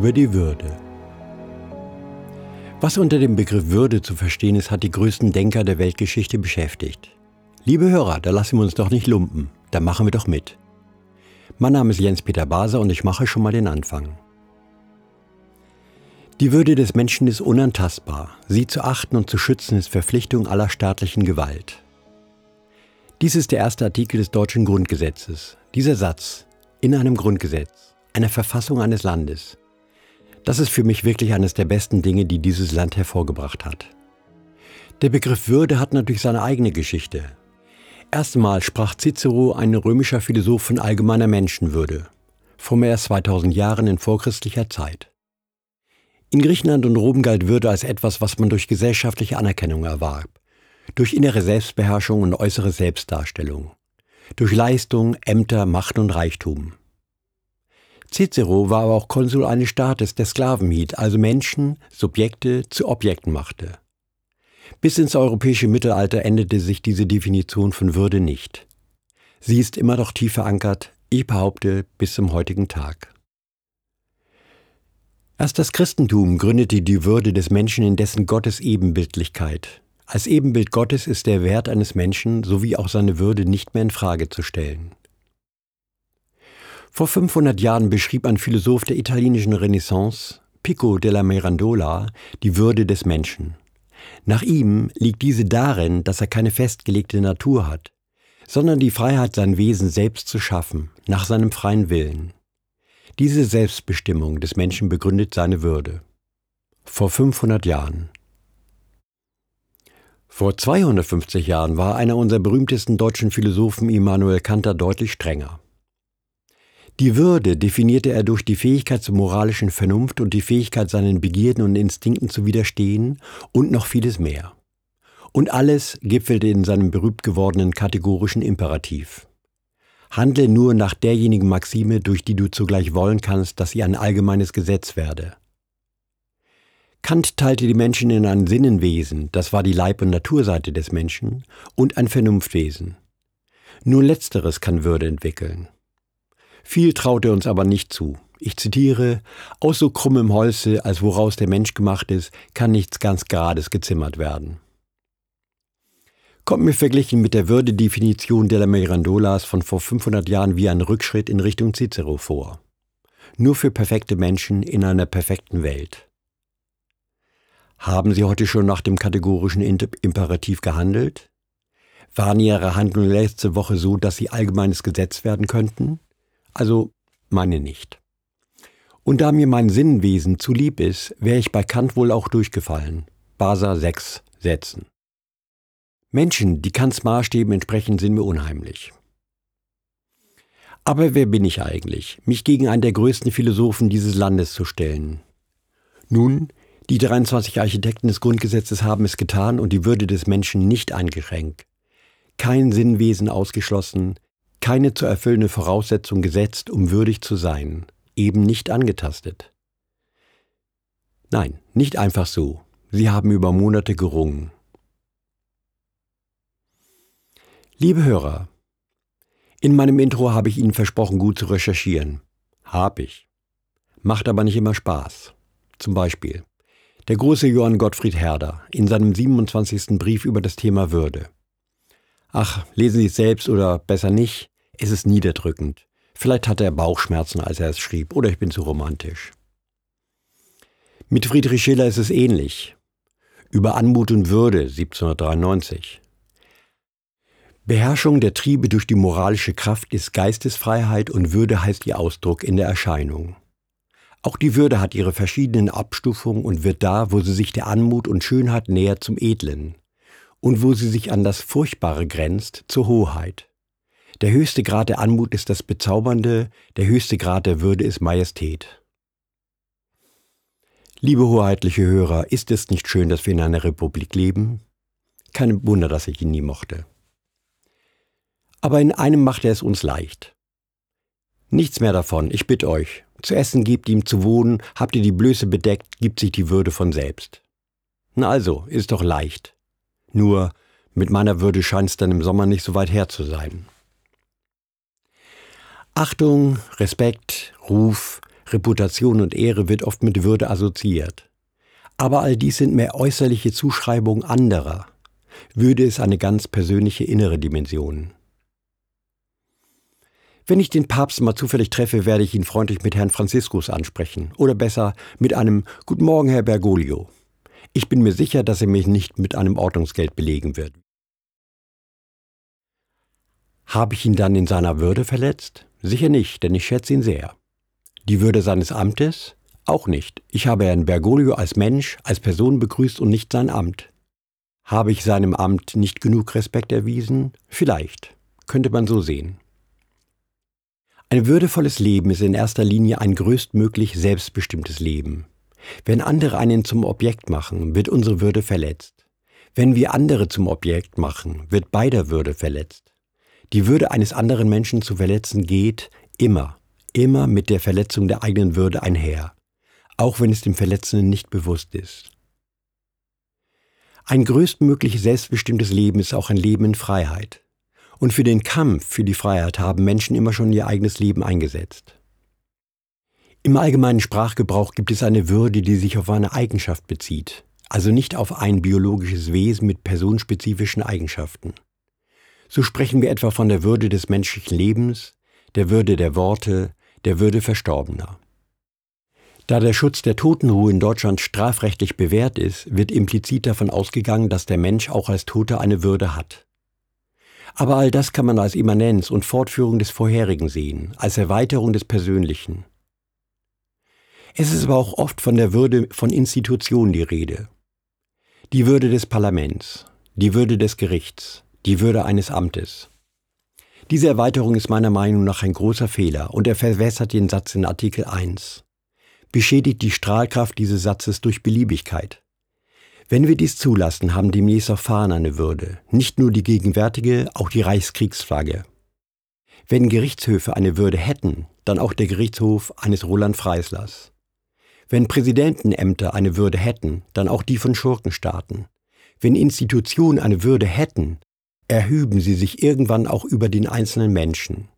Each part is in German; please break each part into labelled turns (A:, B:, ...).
A: über die Würde. Was unter dem Begriff Würde zu verstehen ist, hat die größten Denker der Weltgeschichte beschäftigt. Liebe Hörer, da lassen wir uns doch nicht lumpen, da machen wir doch mit. Mein Name ist Jens-Peter Baser und ich mache schon mal den Anfang. Die Würde des Menschen ist unantastbar. Sie zu achten und zu schützen ist Verpflichtung aller staatlichen Gewalt. Dies ist der erste Artikel des deutschen Grundgesetzes. Dieser Satz in einem Grundgesetz, einer Verfassung eines Landes, das ist für mich wirklich eines der besten Dinge, die dieses Land hervorgebracht hat. Der Begriff Würde hat natürlich seine eigene Geschichte. Erstmal sprach Cicero, ein römischer Philosoph, von allgemeiner Menschenwürde, vor mehr als 2000 Jahren in vorchristlicher Zeit. In Griechenland und Rom galt Würde als etwas, was man durch gesellschaftliche Anerkennung erwarb, durch innere Selbstbeherrschung und äußere Selbstdarstellung, durch Leistung, Ämter, Macht und Reichtum. Cicero war aber auch Konsul eines Staates, der Sklaven hielt, also Menschen, Subjekte zu Objekten machte. Bis ins europäische Mittelalter änderte sich diese Definition von Würde nicht. Sie ist immer noch tief verankert, ich behaupte, bis zum heutigen Tag. Erst das Christentum gründete die Würde des Menschen in dessen Gottes Ebenbildlichkeit. Als Ebenbild Gottes ist der Wert eines Menschen sowie auch seine Würde nicht mehr in Frage zu stellen. Vor 500 Jahren beschrieb ein Philosoph der italienischen Renaissance, Pico della Mirandola, die Würde des Menschen. Nach ihm liegt diese darin, dass er keine festgelegte Natur hat, sondern die Freiheit, sein Wesen selbst zu schaffen, nach seinem freien Willen. Diese Selbstbestimmung des Menschen begründet seine Würde. Vor 500 Jahren. Vor 250 Jahren war einer unserer berühmtesten deutschen Philosophen Immanuel Kanter deutlich strenger. Die Würde definierte er durch die Fähigkeit zur moralischen Vernunft und die Fähigkeit, seinen Begierden und Instinkten zu widerstehen und noch vieles mehr. Und alles gipfelte in seinem berühmt gewordenen kategorischen Imperativ. Handle nur nach derjenigen Maxime, durch die du zugleich wollen kannst, dass sie ein allgemeines Gesetz werde. Kant teilte die Menschen in ein Sinnenwesen, das war die Leib- und Naturseite des Menschen, und ein Vernunftwesen. Nur letzteres kann Würde entwickeln. Viel traut er uns aber nicht zu. Ich zitiere, aus so krummem Holze, als woraus der Mensch gemacht ist, kann nichts ganz Gerades gezimmert werden. Kommt mir verglichen mit der Würdedefinition der Mirandolas von vor 500 Jahren wie ein Rückschritt in Richtung Cicero vor. Nur für perfekte Menschen in einer perfekten Welt. Haben Sie heute schon nach dem kategorischen Imperativ gehandelt? Waren Ihre Handlungen letzte Woche so, dass sie allgemeines Gesetz werden könnten? Also meine nicht. Und da mir mein Sinnenwesen zu lieb ist, wäre ich bei Kant wohl auch durchgefallen. Basa 6 Sätzen. Menschen, die Kants Maßstäben entsprechen, sind mir unheimlich. Aber wer bin ich eigentlich, mich gegen einen der größten Philosophen dieses Landes zu stellen? Nun, die 23 Architekten des Grundgesetzes haben es getan und die Würde des Menschen nicht eingeschränkt. Kein Sinnwesen ausgeschlossen, keine zu erfüllende Voraussetzung gesetzt, um würdig zu sein, eben nicht angetastet. Nein, nicht einfach so. Sie haben über Monate gerungen. Liebe Hörer, in meinem Intro habe ich Ihnen versprochen, gut zu recherchieren. Hab ich. Macht aber nicht immer Spaß. Zum Beispiel der große Johann Gottfried Herder in seinem 27. Brief über das Thema Würde. Ach, lesen Sie es selbst oder besser nicht, es ist niederdrückend. Vielleicht hatte er Bauchschmerzen, als er es schrieb, oder ich bin zu romantisch. Mit Friedrich Schiller ist es ähnlich. Über Anmut und Würde 1793. Beherrschung der Triebe durch die moralische Kraft ist Geistesfreiheit und Würde heißt ihr Ausdruck in der Erscheinung. Auch die Würde hat ihre verschiedenen Abstufungen und wird da, wo sie sich der Anmut und Schönheit nähert, zum Edlen und wo sie sich an das Furchtbare grenzt, zur Hoheit. Der höchste Grad der Anmut ist das Bezaubernde, der höchste Grad der Würde ist Majestät. Liebe hoheitliche Hörer, ist es nicht schön, dass wir in einer Republik leben? Kein Wunder, dass ich ihn nie mochte. Aber in einem macht er es uns leicht. Nichts mehr davon, ich bitte euch. Zu essen gebt ihm zu wohnen, habt ihr die Blöße bedeckt, gibt sich die Würde von selbst. Na also, ist doch leicht. Nur, mit meiner Würde scheint es dann im Sommer nicht so weit her zu sein. Achtung, Respekt, Ruf, Reputation und Ehre wird oft mit Würde assoziiert. Aber all dies sind mehr äußerliche Zuschreibungen anderer. Würde ist eine ganz persönliche innere Dimension. Wenn ich den Papst mal zufällig treffe, werde ich ihn freundlich mit Herrn Franziskus ansprechen. Oder besser mit einem Guten Morgen, Herr Bergoglio. Ich bin mir sicher, dass er mich nicht mit einem Ordnungsgeld belegen wird. Habe ich ihn dann in seiner Würde verletzt? Sicher nicht, denn ich schätze ihn sehr. Die Würde seines Amtes? Auch nicht. Ich habe Herrn Bergoglio als Mensch, als Person begrüßt und nicht sein Amt. Habe ich seinem Amt nicht genug Respekt erwiesen? Vielleicht. Könnte man so sehen. Ein würdevolles Leben ist in erster Linie ein größtmöglich selbstbestimmtes Leben. Wenn andere einen zum Objekt machen, wird unsere Würde verletzt. Wenn wir andere zum Objekt machen, wird beider Würde verletzt. Die Würde eines anderen Menschen zu verletzen geht immer, immer mit der Verletzung der eigenen Würde einher, auch wenn es dem Verletzenden nicht bewusst ist. Ein größtmöglich selbstbestimmtes Leben ist auch ein Leben in Freiheit. Und für den Kampf für die Freiheit haben Menschen immer schon ihr eigenes Leben eingesetzt. Im allgemeinen Sprachgebrauch gibt es eine Würde, die sich auf eine Eigenschaft bezieht, also nicht auf ein biologisches Wesen mit personenspezifischen Eigenschaften. So sprechen wir etwa von der Würde des menschlichen Lebens, der Würde der Worte, der Würde Verstorbener. Da der Schutz der Totenruhe in Deutschland strafrechtlich bewährt ist, wird implizit davon ausgegangen, dass der Mensch auch als Toter eine Würde hat. Aber all das kann man als Immanenz und Fortführung des Vorherigen sehen, als Erweiterung des Persönlichen. Es ist aber auch oft von der Würde von Institutionen die Rede. Die Würde des Parlaments, die Würde des Gerichts, die Würde eines Amtes. Diese Erweiterung ist meiner Meinung nach ein großer Fehler und er verwässert den Satz in Artikel 1. Beschädigt die Strahlkraft dieses Satzes durch Beliebigkeit. Wenn wir dies zulassen, haben demnächst auch Fahnen eine Würde, nicht nur die gegenwärtige, auch die Reichskriegsflagge. Wenn Gerichtshöfe eine Würde hätten, dann auch der Gerichtshof eines Roland Freislers. Wenn Präsidentenämter eine Würde hätten, dann auch die von Schurkenstaaten. Wenn Institutionen eine Würde hätten, erhüben sie sich irgendwann auch über den einzelnen Menschen,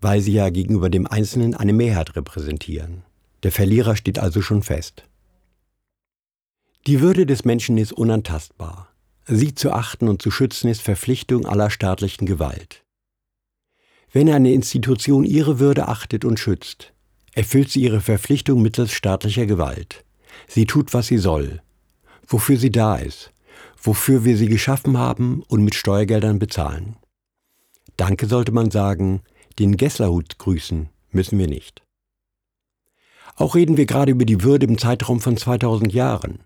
A: weil sie ja gegenüber dem Einzelnen eine Mehrheit repräsentieren. Der Verlierer steht also schon fest. Die Würde des Menschen ist unantastbar. Sie zu achten und zu schützen ist Verpflichtung aller staatlichen Gewalt. Wenn eine Institution ihre Würde achtet und schützt, erfüllt sie ihre Verpflichtung mittels staatlicher Gewalt. Sie tut, was sie soll, wofür sie da ist, wofür wir sie geschaffen haben und mit Steuergeldern bezahlen. Danke sollte man sagen, den Gesslerhut grüßen müssen wir nicht. Auch reden wir gerade über die Würde im Zeitraum von 2000 Jahren.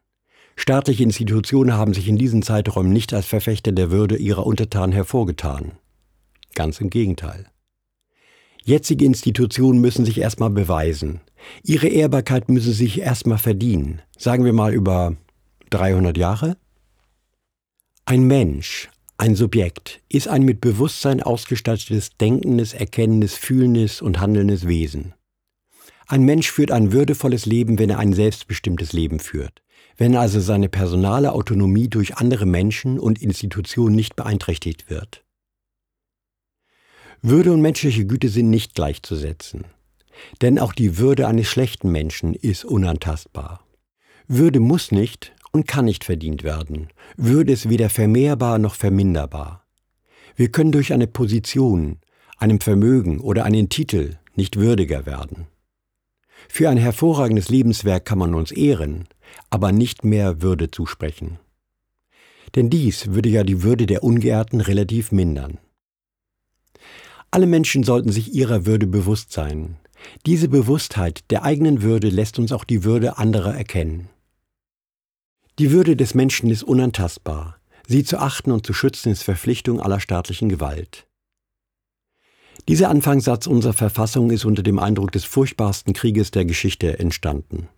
A: Staatliche Institutionen haben sich in diesen Zeiträumen nicht als Verfechter der Würde ihrer Untertanen hervorgetan. Ganz im Gegenteil. Jetzige Institutionen müssen sich erstmal beweisen. Ihre Ehrbarkeit müssen sich erstmal verdienen. Sagen wir mal über 300 Jahre? Ein Mensch, ein Subjekt, ist ein mit Bewusstsein ausgestattetes, denkendes, erkennendes, fühlendes und handelndes Wesen. Ein Mensch führt ein würdevolles Leben, wenn er ein selbstbestimmtes Leben führt wenn also seine personale Autonomie durch andere Menschen und Institutionen nicht beeinträchtigt wird. Würde und menschliche Güte sind nicht gleichzusetzen, denn auch die Würde eines schlechten Menschen ist unantastbar. Würde muss nicht und kann nicht verdient werden, Würde ist weder vermehrbar noch verminderbar. Wir können durch eine Position, einem Vermögen oder einen Titel nicht würdiger werden. Für ein hervorragendes Lebenswerk kann man uns ehren, aber nicht mehr Würde zusprechen. Denn dies würde ja die Würde der Ungeehrten relativ mindern. Alle Menschen sollten sich ihrer Würde bewusst sein. Diese Bewusstheit der eigenen Würde lässt uns auch die Würde anderer erkennen. Die Würde des Menschen ist unantastbar. Sie zu achten und zu schützen ist Verpflichtung aller staatlichen Gewalt. Dieser Anfangssatz unserer Verfassung ist unter dem Eindruck des furchtbarsten Krieges der Geschichte entstanden.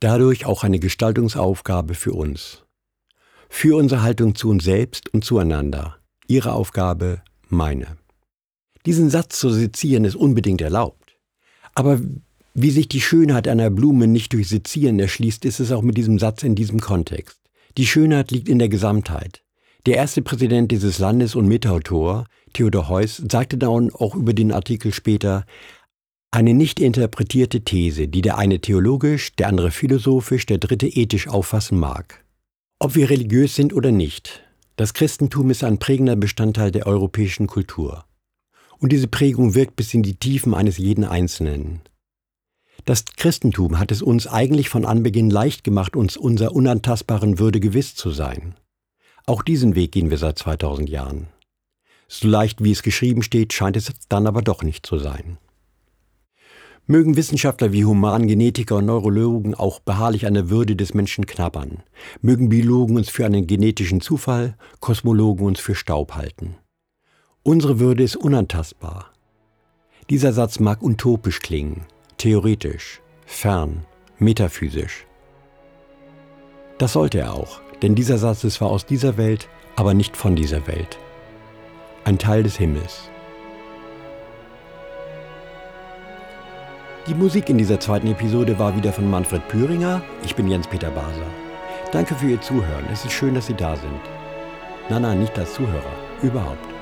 A: Dadurch auch eine Gestaltungsaufgabe für uns. Für unsere Haltung zu uns selbst und zueinander. Ihre Aufgabe, meine. Diesen Satz zu sezieren ist unbedingt erlaubt. Aber wie sich die Schönheit einer Blume nicht durch Sezieren erschließt, ist es auch mit diesem Satz in diesem Kontext. Die Schönheit liegt in der Gesamtheit. Der erste Präsident dieses Landes und Mitautor, Theodor Heuss, sagte dann auch über den Artikel später, Eine nicht interpretierte These, die der eine theologisch, der andere philosophisch, der dritte ethisch auffassen mag. Ob wir religiös sind oder nicht, das Christentum ist ein prägender Bestandteil der europäischen Kultur. Und diese Prägung wirkt bis in die Tiefen eines jeden Einzelnen. Das Christentum hat es uns eigentlich von Anbeginn leicht gemacht, uns unserer unantastbaren Würde gewiss zu sein. Auch diesen Weg gehen wir seit 2000 Jahren. So leicht wie es geschrieben steht, scheint es dann aber doch nicht zu sein. Mögen Wissenschaftler wie Humangenetiker und Neurologen auch beharrlich an der Würde des Menschen knabbern. Mögen Biologen uns für einen genetischen Zufall, Kosmologen uns für Staub halten. Unsere Würde ist unantastbar. Dieser Satz mag utopisch klingen, theoretisch, fern, metaphysisch. Das sollte er auch, denn dieser Satz ist zwar aus dieser Welt, aber nicht von dieser Welt. Ein Teil des Himmels. Die Musik in dieser zweiten Episode war wieder von Manfred Püringer. Ich bin Jens-Peter Baser. Danke für Ihr Zuhören. Es ist schön, dass Sie da sind. Nein, nein, nicht als Zuhörer. Überhaupt.